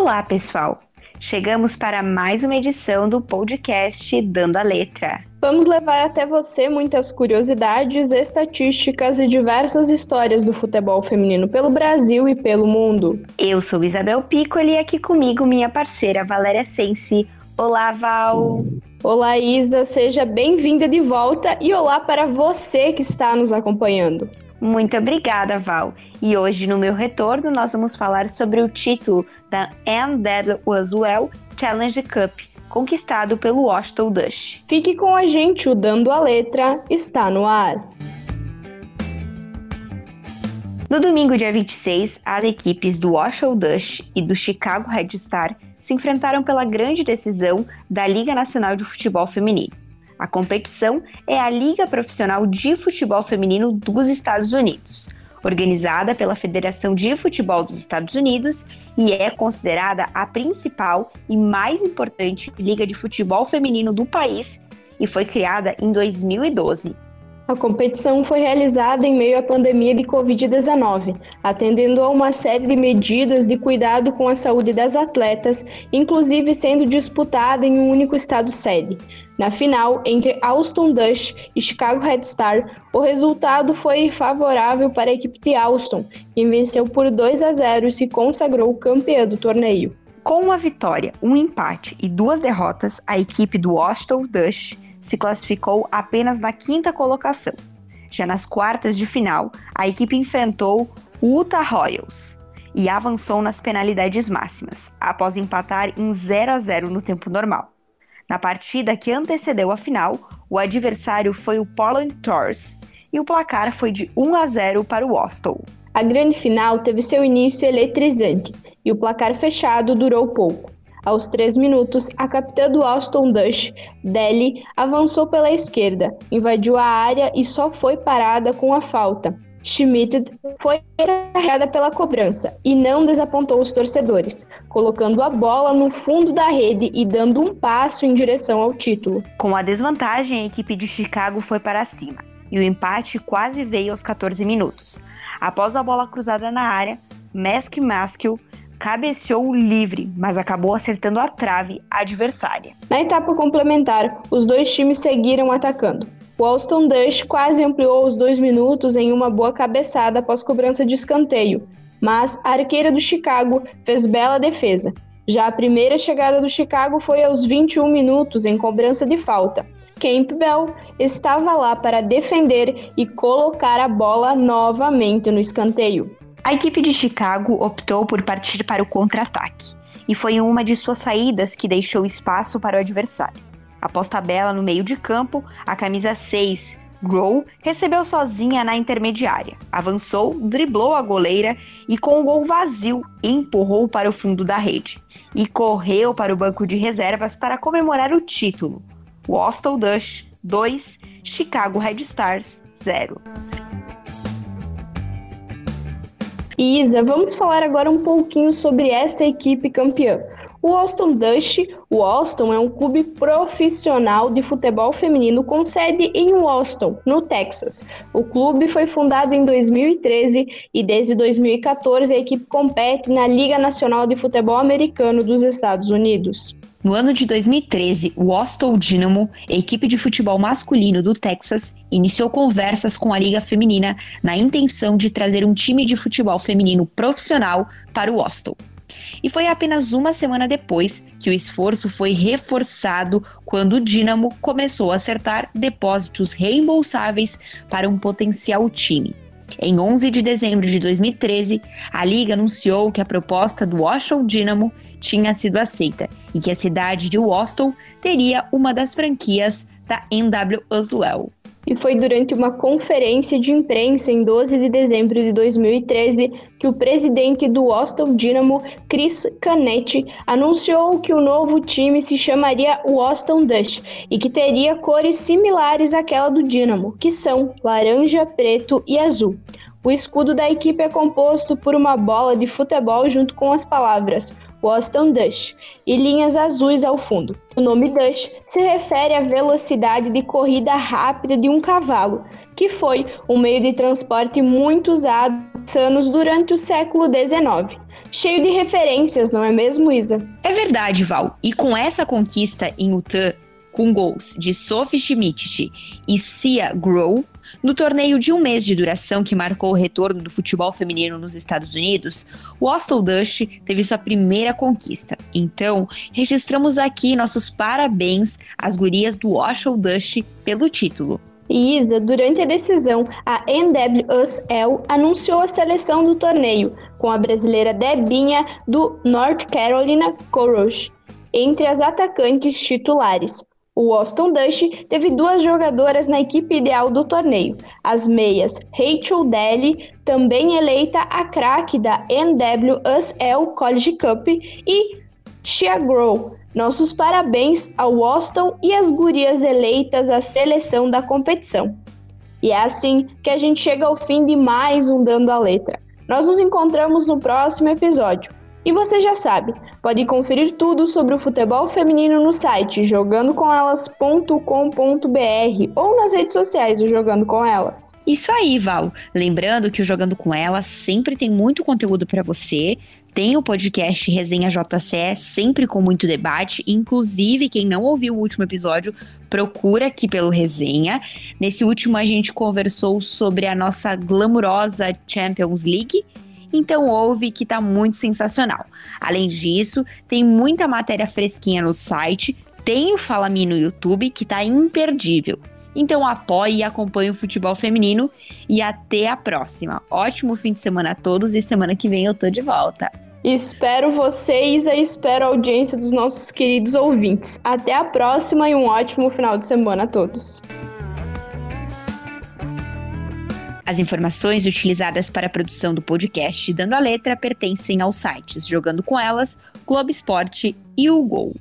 Olá, pessoal! Chegamos para mais uma edição do podcast Dando a Letra. Vamos levar até você muitas curiosidades, estatísticas e diversas histórias do futebol feminino pelo Brasil e pelo mundo. Eu sou Isabel Piccoli e aqui comigo minha parceira Valéria Sensi. Olá, Val! Olá, Isa, seja bem-vinda de volta e olá para você que está nos acompanhando. Muito obrigada, Val. E hoje, no meu retorno, nós vamos falar sobre o título da And That Was Well Challenge Cup, conquistado pelo Washington Dush. Fique com a gente, o Dando a Letra está no ar. No domingo, dia 26, as equipes do Washington Dush e do Chicago Red Star se enfrentaram pela grande decisão da Liga Nacional de Futebol Feminino. A competição é a Liga Profissional de Futebol Feminino dos Estados Unidos, organizada pela Federação de Futebol dos Estados Unidos e é considerada a principal e mais importante liga de futebol feminino do país e foi criada em 2012. A competição foi realizada em meio à pandemia de Covid-19, atendendo a uma série de medidas de cuidado com a saúde das atletas, inclusive sendo disputada em um único estado sede. Na final, entre Austin Dush e Chicago Red Star, o resultado foi favorável para a equipe de Austin, que venceu por 2 a 0 e se consagrou campeã do torneio. Com uma vitória, um empate e duas derrotas, a equipe do Austin Dush se classificou apenas na quinta colocação. Já nas quartas de final, a equipe enfrentou o Utah Royals e avançou nas penalidades máximas, após empatar em 0 a 0 no tempo normal. Na partida que antecedeu a final, o adversário foi o Portland Tours e o placar foi de 1 a 0 para o Austin. A grande final teve seu início eletrizante e o placar fechado durou pouco. Aos três minutos, a capitã do Austin Dush, Deli, avançou pela esquerda, invadiu a área e só foi parada com a falta. Schmidt foi carregada pela cobrança e não desapontou os torcedores, colocando a bola no fundo da rede e dando um passo em direção ao título. Com a desvantagem, a equipe de Chicago foi para cima e o empate quase veio aos 14 minutos. Após a bola cruzada na área, Mask Maskill cabeceou livre, mas acabou acertando a trave adversária. Na etapa complementar, os dois times seguiram atacando. O Alston Dush quase ampliou os dois minutos em uma boa cabeçada após cobrança de escanteio, mas a arqueira do Chicago fez bela defesa. Já a primeira chegada do Chicago foi aos 21 minutos em cobrança de falta. Campbell estava lá para defender e colocar a bola novamente no escanteio. A equipe de Chicago optou por partir para o contra-ataque, e foi uma de suas saídas que deixou espaço para o adversário. Após tabela no meio de campo, a camisa 6, Grow, recebeu sozinha na intermediária, avançou, driblou a goleira e, com o gol vazio, empurrou para o fundo da rede e correu para o banco de reservas para comemorar o título. Wastel Dush 2, Chicago Red Stars 0. Isa, vamos falar agora um pouquinho sobre essa equipe campeã. O Austin Dush, o Austin é um clube profissional de futebol feminino com sede em Austin, no Texas. O clube foi fundado em 2013 e desde 2014 a equipe compete na Liga Nacional de Futebol Americano dos Estados Unidos. No ano de 2013, o Austin Dynamo, equipe de futebol masculino do Texas, iniciou conversas com a Liga Feminina na intenção de trazer um time de futebol feminino profissional para o Austin. E foi apenas uma semana depois que o esforço foi reforçado quando o Dynamo começou a acertar depósitos reembolsáveis para um potencial time. Em 11 de dezembro de 2013, a liga anunciou que a proposta do Washington Dynamo tinha sido aceita e que a cidade de Boston teria uma das franquias da NW Well. E foi durante uma conferência de imprensa em 12 de dezembro de 2013 que o presidente do Austin Dynamo, Chris Canetti, anunciou que o novo time se chamaria Austin Dush e que teria cores similares àquela do Dynamo, que são laranja, preto e azul. O escudo da equipe é composto por uma bola de futebol junto com as palavras Boston Dush e linhas azuis ao fundo. O nome Dush se refere à velocidade de corrida rápida de um cavalo, que foi um meio de transporte muito usado anos durante o século XIX. cheio de referências, não é mesmo, Isa? É verdade, Val. E com essa conquista em Utah, com gols de Sophie Schmidt e Cia Grow, no torneio de um mês de duração que marcou o retorno do futebol feminino nos Estados Unidos, o Hostel Dust teve sua primeira conquista. Então, registramos aqui nossos parabéns às gurias do Hostel Dust pelo título. Isa, durante a decisão, a NWSL anunciou a seleção do torneio, com a brasileira Debinha do North Carolina Courage entre as atacantes titulares. O Austin Dust teve duas jogadoras na equipe ideal do torneio, as meias Rachel Daly, também eleita a craque da NWSL College Cup, e Tia Grow. Nossos parabéns ao Austin e às gurias eleitas à seleção da competição. E é assim que a gente chega ao fim de mais um Dando a Letra. Nós nos encontramos no próximo episódio. E você já sabe, pode conferir tudo sobre o futebol feminino no site jogandocomelas.com.br ou nas redes sociais do Jogando com Elas. Isso aí, Val. Lembrando que o Jogando com Elas sempre tem muito conteúdo para você. Tem o podcast Resenha JCE, sempre com muito debate. Inclusive, quem não ouviu o último episódio, procura aqui pelo Resenha. Nesse último, a gente conversou sobre a nossa glamurosa Champions League então ouve que tá muito sensacional. Além disso, tem muita matéria fresquinha no site, tem o Fala Me no YouTube que tá imperdível. Então apoie e acompanhe o futebol feminino e até a próxima. Ótimo fim de semana a todos e semana que vem eu tô de volta. Espero vocês e espero a audiência dos nossos queridos ouvintes. Até a próxima e um ótimo final de semana a todos. As informações utilizadas para a produção do podcast Dando a Letra pertencem aos sites Jogando com Elas, Globo Esporte e o Gol.